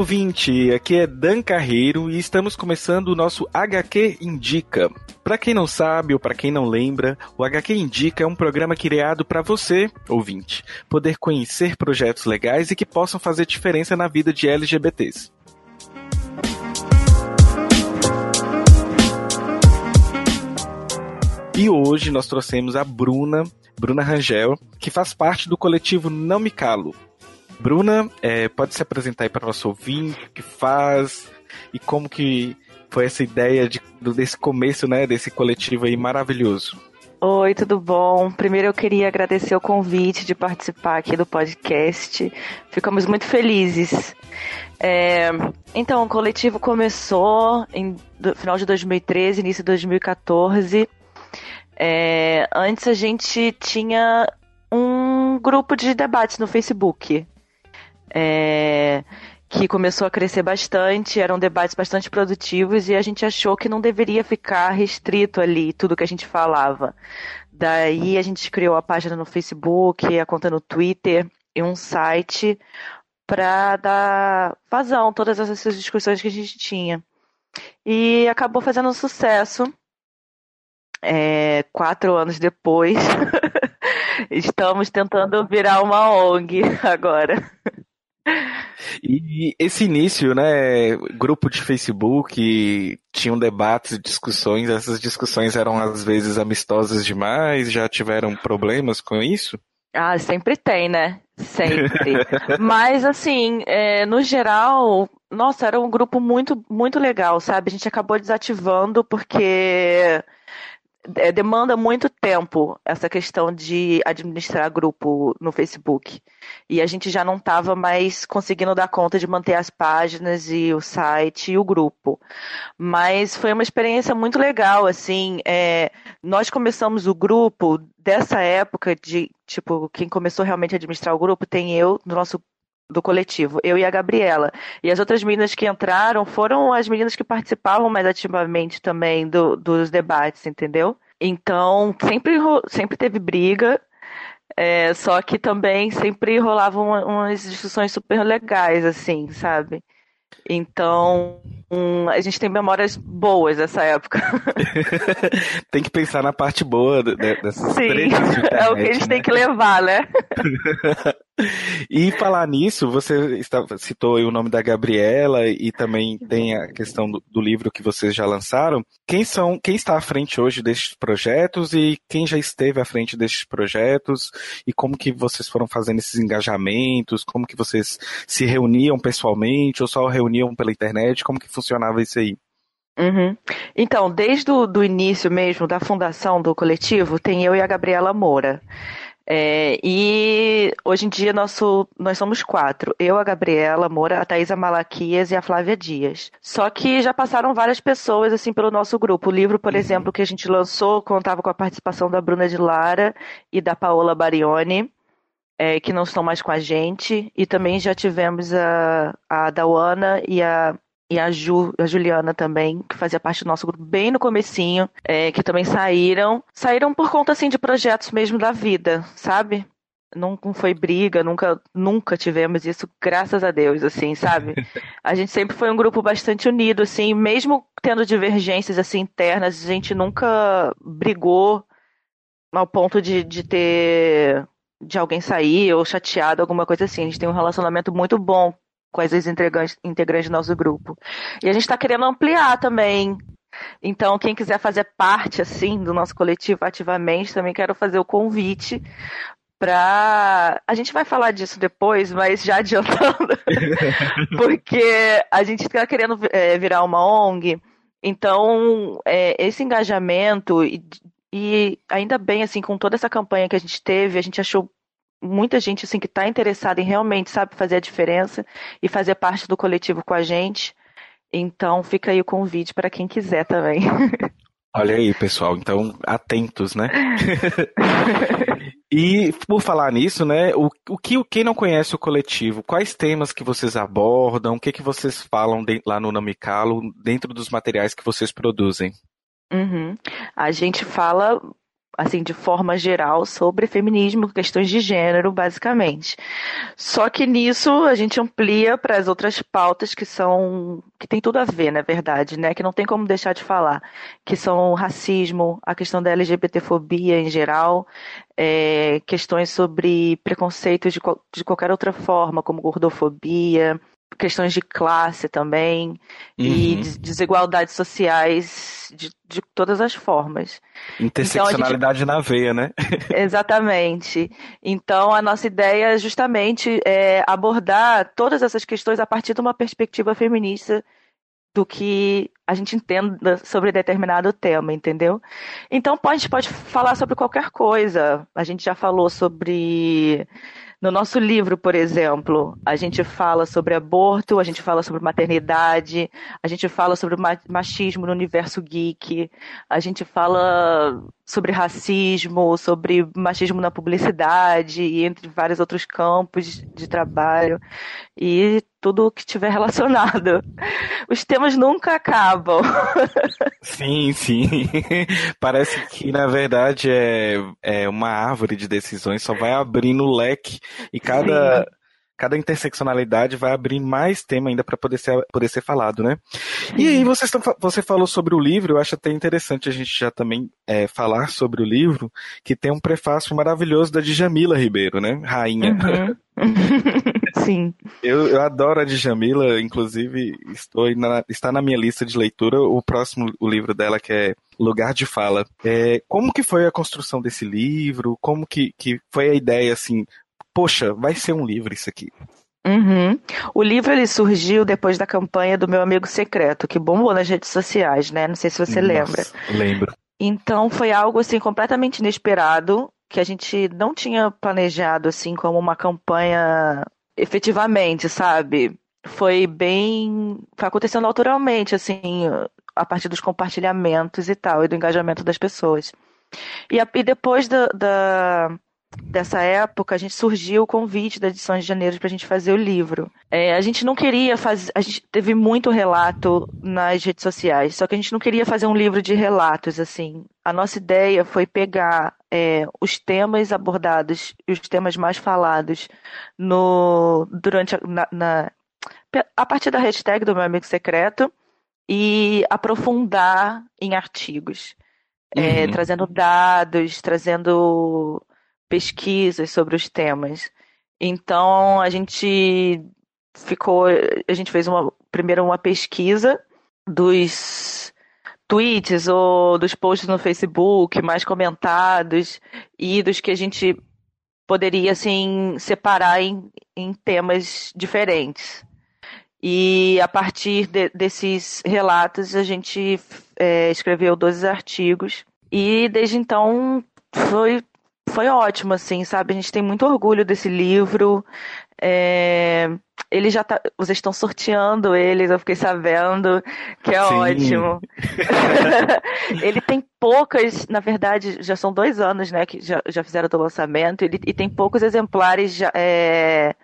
Ouvinte! Aqui é Dan Carreiro e estamos começando o nosso HQ Indica. Para quem não sabe ou para quem não lembra, o HQ Indica é um programa criado para você, ouvinte, poder conhecer projetos legais e que possam fazer diferença na vida de LGBTs. E hoje nós trouxemos a Bruna, Bruna Rangel, que faz parte do coletivo Não Me Calo, Bruna, é, pode se apresentar aí para o nosso ouvinte, o que faz e como que foi essa ideia de, desse começo, né, desse coletivo aí maravilhoso. Oi, tudo bom? Primeiro eu queria agradecer o convite de participar aqui do podcast. Ficamos muito felizes. É, então, o coletivo começou em do, final de 2013, início de 2014. É, antes a gente tinha um grupo de debates no Facebook é, que começou a crescer bastante, eram debates bastante produtivos e a gente achou que não deveria ficar restrito ali tudo que a gente falava. Daí a gente criou a página no Facebook, a conta no Twitter e um site para dar vazão todas essas discussões que a gente tinha. E acabou fazendo um sucesso. É, quatro anos depois, estamos tentando virar uma ONG agora. E esse início, né, grupo de Facebook, tinham debates e discussões, essas discussões eram às vezes amistosas demais, já tiveram problemas com isso? Ah, sempre tem, né? Sempre. Mas, assim, é, no geral, nossa, era um grupo muito, muito legal, sabe? A gente acabou desativando porque é, demanda muito tempo essa questão de administrar grupo no Facebook. E a gente já não estava mais conseguindo dar conta de manter as páginas e o site e o grupo. Mas foi uma experiência muito legal, assim. É, nós começamos o grupo dessa época de, tipo, quem começou realmente a administrar o grupo tem eu, no nosso do coletivo, eu e a Gabriela. E as outras meninas que entraram foram as meninas que participavam mais ativamente também do, dos debates, entendeu? Então, sempre, sempre teve briga, é, só que também sempre rolavam umas discussões super legais, assim, sabe? Então, hum, a gente tem memórias boas dessa época. tem que pensar na parte boa dessas Sim, internet, é o que a gente né? tem que levar, né? e falar nisso, você citou o nome da Gabriela e também tem a questão do, do, livro que vocês já lançaram. Quem são, quem está à frente hoje destes projetos e quem já esteve à frente destes projetos e como que vocês foram fazendo esses engajamentos, como que vocês se reuniam pessoalmente ou só reuniam pela internet, como que funcionava isso aí? Uhum. Então, desde o início mesmo, da fundação do coletivo, tem eu e a Gabriela Moura. É, e hoje em dia nosso, nós somos quatro. Eu, a Gabriela Moura, a Thaisa Malaquias e a Flávia Dias. Só que já passaram várias pessoas assim pelo nosso grupo. O livro, por uhum. exemplo, que a gente lançou contava com a participação da Bruna de Lara e da Paola Barioni. É, que não estão mais com a gente, e também já tivemos a, a Dawana e a e a, Ju, a Juliana também, que fazia parte do nosso grupo bem no comecinho, é, que também saíram. Saíram por conta, assim, de projetos mesmo da vida, sabe? Não, não foi briga, nunca, nunca tivemos isso, graças a Deus, assim, sabe? A gente sempre foi um grupo bastante unido, assim, mesmo tendo divergências, assim, internas, a gente nunca brigou ao ponto de, de ter de alguém sair ou chateado, alguma coisa assim. A gente tem um relacionamento muito bom com as integrantes, integrantes do nosso grupo. E a gente está querendo ampliar também. Então, quem quiser fazer parte assim do nosso coletivo ativamente, também quero fazer o convite para a gente vai falar disso depois, mas já adiantando, porque a gente está querendo é, virar uma ONG. Então, é, esse engajamento e ainda bem, assim, com toda essa campanha que a gente teve, a gente achou muita gente assim que está interessada em realmente sabe fazer a diferença e fazer parte do coletivo com a gente. Então fica aí o convite para quem quiser também. Olha aí, pessoal. Então atentos, né? e por falar nisso, né? O, o que quem não conhece o coletivo? Quais temas que vocês abordam? O que que vocês falam de, lá no Namicalo dentro dos materiais que vocês produzem? Uhum. A gente fala assim, de forma geral, sobre feminismo, questões de gênero, basicamente. Só que nisso a gente amplia para as outras pautas que são que tem tudo a ver, na verdade, né? Que não tem como deixar de falar, que são o racismo, a questão da LGBTfobia em geral, é, questões sobre preconceitos de, de qualquer outra forma, como gordofobia, questões de classe também uhum. e desigualdades sociais de, de todas as formas. Interseccionalidade então, gente... na veia, né? Exatamente. Então a nossa ideia justamente é abordar todas essas questões a partir de uma perspectiva feminista do que a gente entenda sobre determinado tema, entendeu? Então a gente pode falar sobre qualquer coisa. A gente já falou sobre no nosso livro, por exemplo, a gente fala sobre aborto, a gente fala sobre maternidade, a gente fala sobre machismo no universo geek, a gente fala sobre racismo, sobre machismo na publicidade e entre vários outros campos de trabalho. E tudo que tiver relacionado. Os temas nunca acabam. Sim, sim. Parece que na verdade é, é uma árvore de decisões, só vai abrindo o leque e cada sim cada interseccionalidade vai abrir mais tema ainda para poder ser, poder ser falado, né? E aí você, você falou sobre o livro, eu acho até interessante a gente já também é, falar sobre o livro, que tem um prefácio maravilhoso da Djamila Ribeiro, né? Rainha. Uhum. Sim. Eu, eu adoro a Djamila, inclusive estou na, está na minha lista de leitura o próximo o livro dela que é Lugar de Fala. É, como que foi a construção desse livro? Como que, que foi a ideia, assim, poxa, vai ser um livro isso aqui. Uhum. O livro ele surgiu depois da campanha do meu amigo secreto, que bombou nas redes sociais, né? Não sei se você Nossa, lembra. Lembro. Então foi algo assim completamente inesperado, que a gente não tinha planejado assim como uma campanha efetivamente, sabe? Foi bem, foi acontecendo naturalmente assim, a partir dos compartilhamentos e tal e do engajamento das pessoas. E, a, e depois da, da dessa época, a gente surgiu o convite da edição de janeiro para a gente fazer o livro. É, a gente não queria fazer. A gente teve muito relato nas redes sociais, só que a gente não queria fazer um livro de relatos, assim. A nossa ideia foi pegar é, os temas abordados e os temas mais falados no durante a, na, na, a partir da hashtag do meu amigo secreto e aprofundar em artigos. É, uhum. trazendo dados, trazendo pesquisas sobre os temas. Então a gente ficou, a gente fez uma primeiro uma pesquisa dos tweets ou dos posts no Facebook mais comentados e dos que a gente poderia assim separar em, em temas diferentes. E a partir de, desses relatos a gente é, escreveu 12 artigos e desde então foi foi ótimo, assim, sabe? A gente tem muito orgulho desse livro. É... Ele já tá. Vocês estão sorteando eles, eu fiquei sabendo, que é Sim. ótimo. ele tem poucas, na verdade, já são dois anos, né, que já, já fizeram o lançamento, ele, e tem poucos exemplares já, é,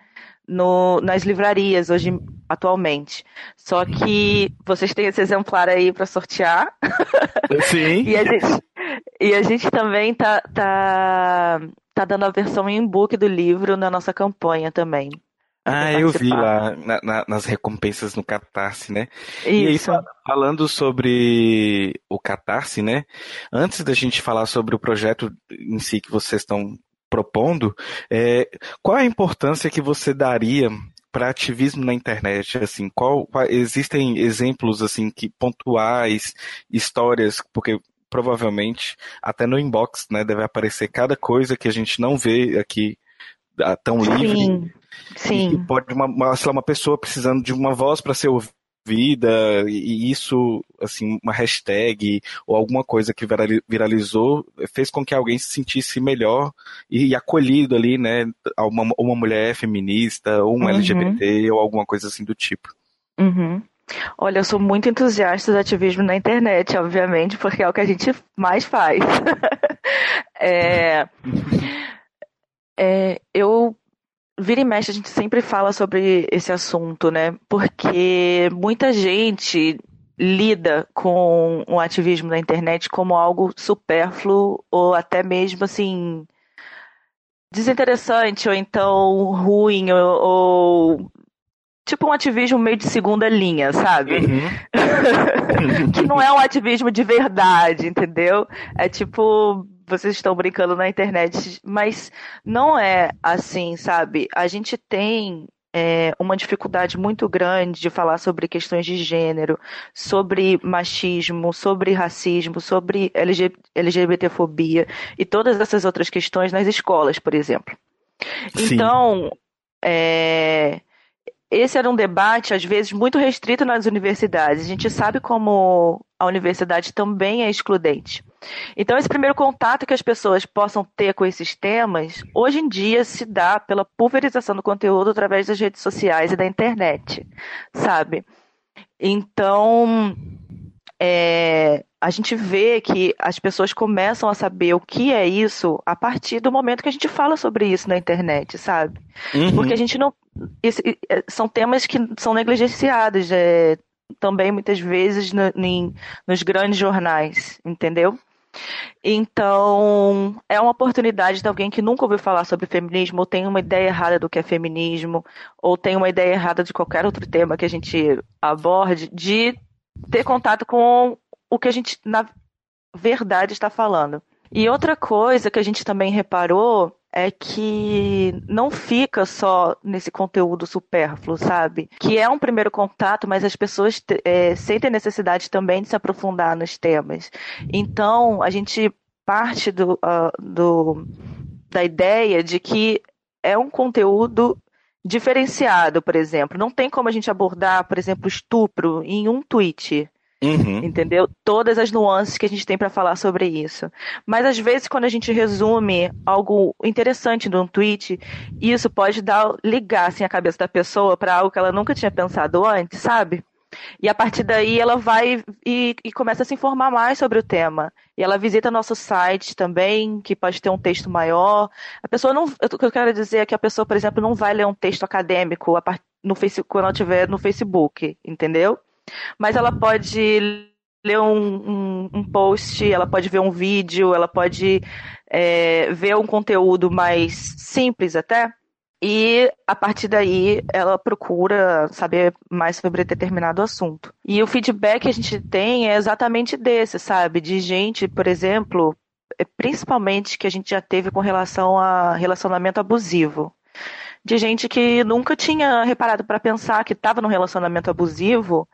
no, nas livrarias hoje, atualmente. Só que vocês têm esse exemplar aí para sortear. Sim. e a gente, e a gente também tá, tá, tá dando a versão em book do livro na nossa campanha também. Ah, eu vi lá na, na, nas recompensas no Catarse, né? Isso. E aí, falando sobre o Catarse, né? Antes da gente falar sobre o projeto em si que vocês estão propondo, é, qual a importância que você daria para ativismo na internet, assim, qual, qual, existem exemplos assim que pontuais, histórias, porque provavelmente até no inbox, né, deve aparecer cada coisa que a gente não vê aqui tão livre. Sim. Sim. Pode uma, uma, lá, uma pessoa precisando de uma voz para ser ouvida vida e isso, assim, uma hashtag ou alguma coisa que viralizou fez com que alguém se sentisse melhor e, acolhido ali, né? Uma, uma mulher feminista, ou um uhum. LGBT ou alguma coisa assim do tipo. Uhum. Olha, eu sou muito entusiasta do ativismo na internet, obviamente, porque é o que a gente mais faz. é, é, eu vira e mexe, a gente sempre fala sobre esse assunto, né? Porque muita gente lida com o ativismo na internet como algo supérfluo ou até mesmo assim desinteressante ou então ruim ou, ou tipo um ativismo meio de segunda linha, sabe? Uhum. que não é um ativismo de verdade, entendeu? É tipo, vocês estão brincando na internet, mas não é assim, sabe? A gente tem é, uma dificuldade muito grande de falar sobre questões de gênero, sobre machismo, sobre racismo, sobre LGBTfobia e todas essas outras questões nas escolas, por exemplo. Sim. Então, é, esse era um debate, às vezes, muito restrito nas universidades. A gente sabe como a universidade também é excludente. Então, esse primeiro contato que as pessoas possam ter com esses temas, hoje em dia se dá pela pulverização do conteúdo através das redes sociais e da internet, sabe? Então, é, a gente vê que as pessoas começam a saber o que é isso a partir do momento que a gente fala sobre isso na internet, sabe? Uhum. Porque a gente não. É, são temas que são negligenciados é, também muitas vezes no, em, nos grandes jornais, entendeu? Então, é uma oportunidade de alguém que nunca ouviu falar sobre feminismo, ou tem uma ideia errada do que é feminismo, ou tem uma ideia errada de qualquer outro tema que a gente aborde, de ter contato com o que a gente, na verdade, está falando. E outra coisa que a gente também reparou é que não fica só nesse conteúdo supérfluo, sabe? Que é um primeiro contato, mas as pessoas é, sentem necessidade também de se aprofundar nos temas. Então, a gente parte do, uh, do, da ideia de que é um conteúdo diferenciado, por exemplo. Não tem como a gente abordar, por exemplo, estupro em um tweet. Uhum. Entendeu? Todas as nuances que a gente tem para falar sobre isso. Mas às vezes, quando a gente resume algo interessante num tweet, isso pode dar ligar assim, a cabeça da pessoa para algo que ela nunca tinha pensado antes, sabe? E a partir daí ela vai e, e, começa a se informar mais sobre o tema. E ela visita nosso site também, que pode ter um texto maior. A pessoa não. O que eu quero dizer é que a pessoa, por exemplo, não vai ler um texto acadêmico no Facebook, quando ela estiver no Facebook, entendeu? Mas ela pode ler um, um, um post, ela pode ver um vídeo, ela pode é, ver um conteúdo mais simples até. E a partir daí ela procura saber mais sobre determinado assunto. E o feedback que a gente tem é exatamente desse, sabe? De gente, por exemplo, é, principalmente que a gente já teve com relação a relacionamento abusivo. De gente que nunca tinha reparado para pensar que estava num relacionamento abusivo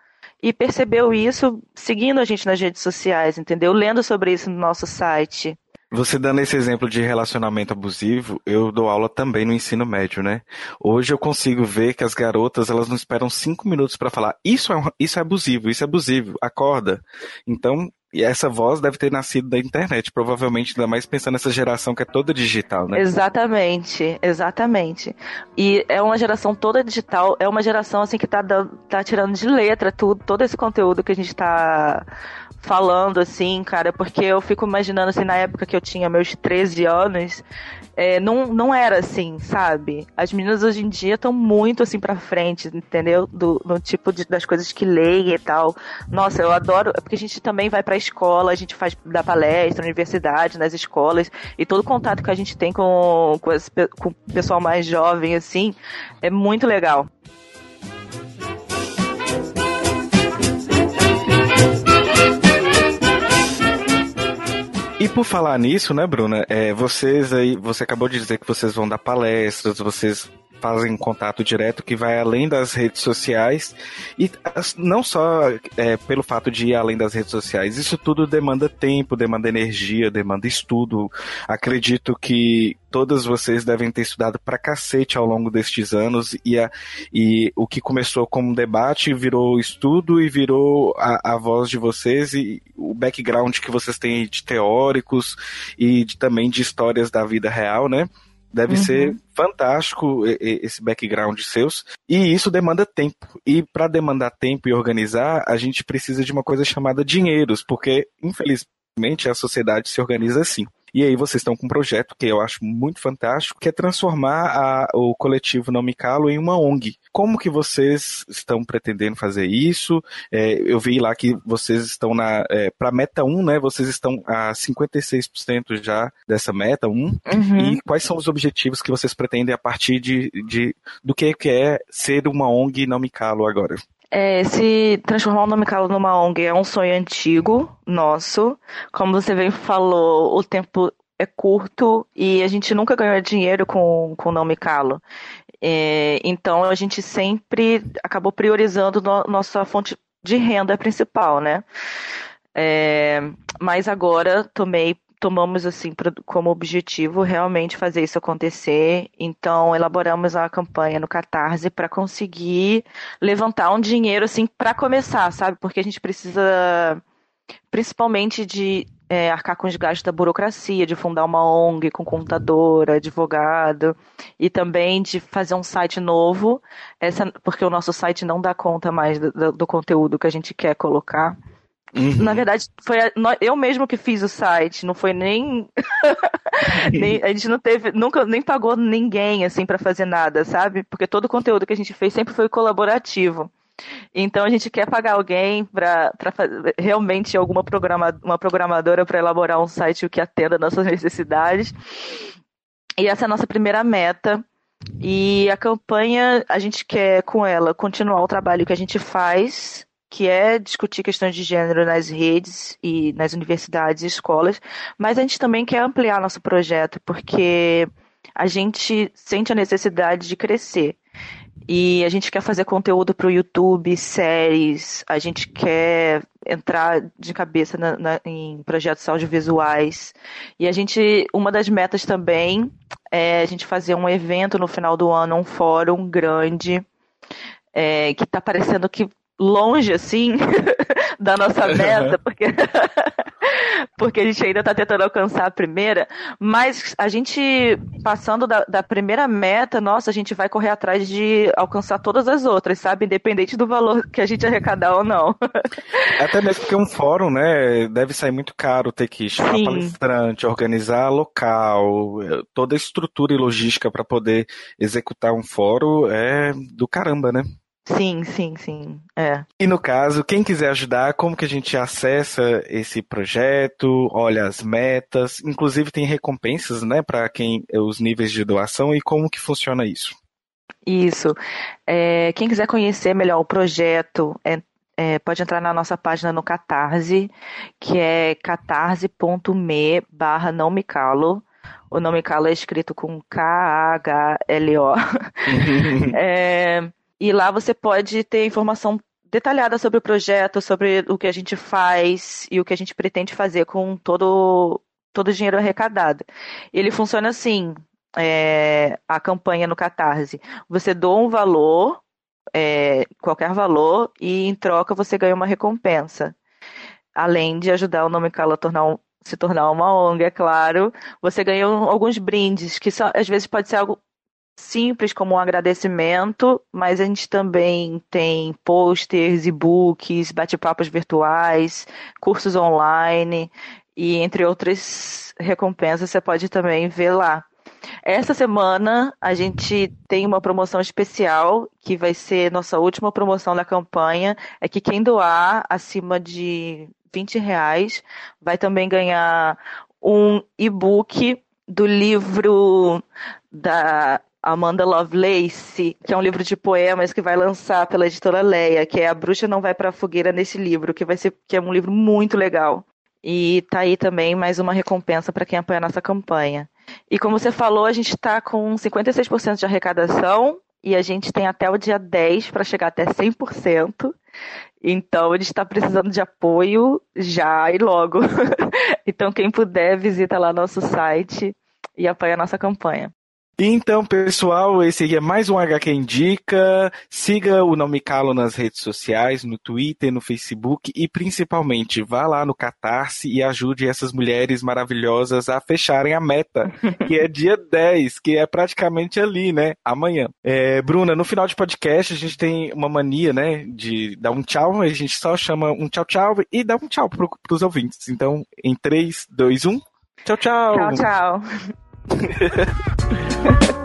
e percebeu isso seguindo a gente nas redes sociais, entendeu? Lendo sobre isso no nosso site. Você dando esse exemplo de relacionamento abusivo, eu dou aula também no ensino médio, né? Hoje eu consigo ver que as garotas elas não esperam cinco minutos para falar isso é, isso é abusivo, isso é abusivo, acorda. Então e essa voz deve ter nascido da internet, provavelmente, ainda mais pensando nessa geração que é toda digital, né? Exatamente, exatamente. E é uma geração toda digital, é uma geração assim que tá, tá tirando de letra tudo, todo esse conteúdo que a gente tá falando, assim, cara, porque eu fico imaginando, assim, na época que eu tinha meus 13 anos, é, não, não era assim, sabe? As meninas hoje em dia estão muito assim pra frente, entendeu? Do, no tipo de, das coisas que leem e tal. Nossa, eu adoro, é porque a gente também vai pra escola, a gente faz da palestra, universidade, nas escolas, e todo contato que a gente tem com, com, esse, com o pessoal mais jovem, assim, é muito legal. E por falar nisso, né, Bruna? É, vocês aí, você acabou de dizer que vocês vão dar palestras, vocês fazem contato direto que vai além das redes sociais e não só é, pelo fato de ir além das redes sociais, isso tudo demanda tempo, demanda energia, demanda estudo. Acredito que todas vocês devem ter estudado pra cacete ao longo destes anos e, a, e o que começou como debate virou estudo e virou a, a voz de vocês e o background que vocês têm de teóricos e de, também de histórias da vida real, né? Deve uhum. ser fantástico esse background seus. E isso demanda tempo. E para demandar tempo e organizar, a gente precisa de uma coisa chamada dinheiros, porque, infelizmente, a sociedade se organiza assim. E aí vocês estão com um projeto que eu acho muito fantástico, que é transformar a, o coletivo Não Me Calo em uma ONG. Como que vocês estão pretendendo fazer isso? É, eu vi lá que vocês estão na é, para meta 1, né? Vocês estão a 56% já dessa meta 1. Uhum. E quais são os objetivos que vocês pretendem a partir de, de do que é ser uma ONG Não Me Calo agora? É, se transformar o Nome Calo numa ONG é um sonho antigo nosso. Como você bem falou, o tempo é curto e a gente nunca ganhou dinheiro com, com o Nome Calo. É, então a gente sempre acabou priorizando no, nossa fonte de renda principal, né? É, mas agora tomei tomamos assim como objetivo realmente fazer isso acontecer. Então elaboramos a campanha no Catarse para conseguir levantar um dinheiro assim para começar, sabe? Porque a gente precisa principalmente de é, arcar com os gastos da burocracia, de fundar uma ONG com contador, advogado, e também de fazer um site novo, essa, porque o nosso site não dá conta mais do, do conteúdo que a gente quer colocar. Uhum. Na verdade, foi a, eu mesmo que fiz o site, não foi nem, nem, a gente não teve, nunca nem pagou ninguém assim para fazer nada, sabe? Porque todo o conteúdo que a gente fez sempre foi colaborativo. Então a gente quer pagar alguém para realmente alguma programa, uma programadora para elaborar um site que atenda nossas necessidades. E essa é a nossa primeira meta. E a campanha, a gente quer com ela continuar o trabalho que a gente faz que é discutir questões de gênero nas redes e nas universidades e escolas, mas a gente também quer ampliar nosso projeto, porque a gente sente a necessidade de crescer. E a gente quer fazer conteúdo para o YouTube, séries, a gente quer entrar de cabeça na, na, em projetos audiovisuais. E a gente, uma das metas também é a gente fazer um evento no final do ano, um fórum grande, é, que está parecendo que longe assim da nossa meta, porque porque a gente ainda está tentando alcançar a primeira, mas a gente passando da, da, primeira meta, nossa, a gente vai correr atrás de alcançar todas as outras, sabe, independente do valor que a gente arrecadar ou não. Até mesmo porque um fórum, né, deve sair muito caro ter que chamar Sim. palestrante, organizar local, toda a estrutura e logística para poder executar um fórum é do caramba, né? Sim, sim, sim. É. E no caso, quem quiser ajudar, como que a gente acessa esse projeto, olha as metas, inclusive tem recompensas, né, para quem os níveis de doação e como que funciona isso? Isso. É, quem quiser conhecer melhor o projeto, é, é, pode entrar na nossa página no Catarse, que é catarse.me barra não me calo. O nome calo é escrito com K-A-H-L-O. é, e lá você pode ter informação detalhada sobre o projeto, sobre o que a gente faz e o que a gente pretende fazer com todo, todo o dinheiro arrecadado. Ele funciona assim, é, a campanha no Catarse. Você doa um valor, é, qualquer valor, e em troca você ganha uma recompensa. Além de ajudar o Nome Cala a tornar um, se tornar uma ONG, é claro, você ganha alguns brindes, que só, às vezes pode ser algo simples como um agradecimento, mas a gente também tem posters, e-books, bate-papos virtuais, cursos online e entre outras recompensas você pode também ver lá. Essa semana a gente tem uma promoção especial que vai ser nossa última promoção da campanha. É que quem doar acima de 20 reais vai também ganhar um e-book do livro da Amanda Lovelace, que é um livro de poemas que vai lançar pela editora Leia, que é A Bruxa Não Vai para a Fogueira nesse livro, que vai ser que é um livro muito legal. E tá aí também mais uma recompensa para quem apoia a nossa campanha. E como você falou, a gente está com 56% de arrecadação e a gente tem até o dia 10 para chegar até 100%. Então, a gente está precisando de apoio já e logo. então, quem puder, visita lá nosso site e apoia a nossa campanha. Então, pessoal, esse aqui é mais um HQ Indica. Siga o Nome Calo nas redes sociais, no Twitter, no Facebook e principalmente vá lá no Catarse e ajude essas mulheres maravilhosas a fecharem a meta, que é dia 10, que é praticamente ali, né? Amanhã. É, Bruna, no final de podcast a gente tem uma mania, né, de dar um tchau, a gente só chama um tchau tchau e dá um tchau para os ouvintes. Então, em 3, 2, 1, tchau tchau! Tchau, tchau! Yeah.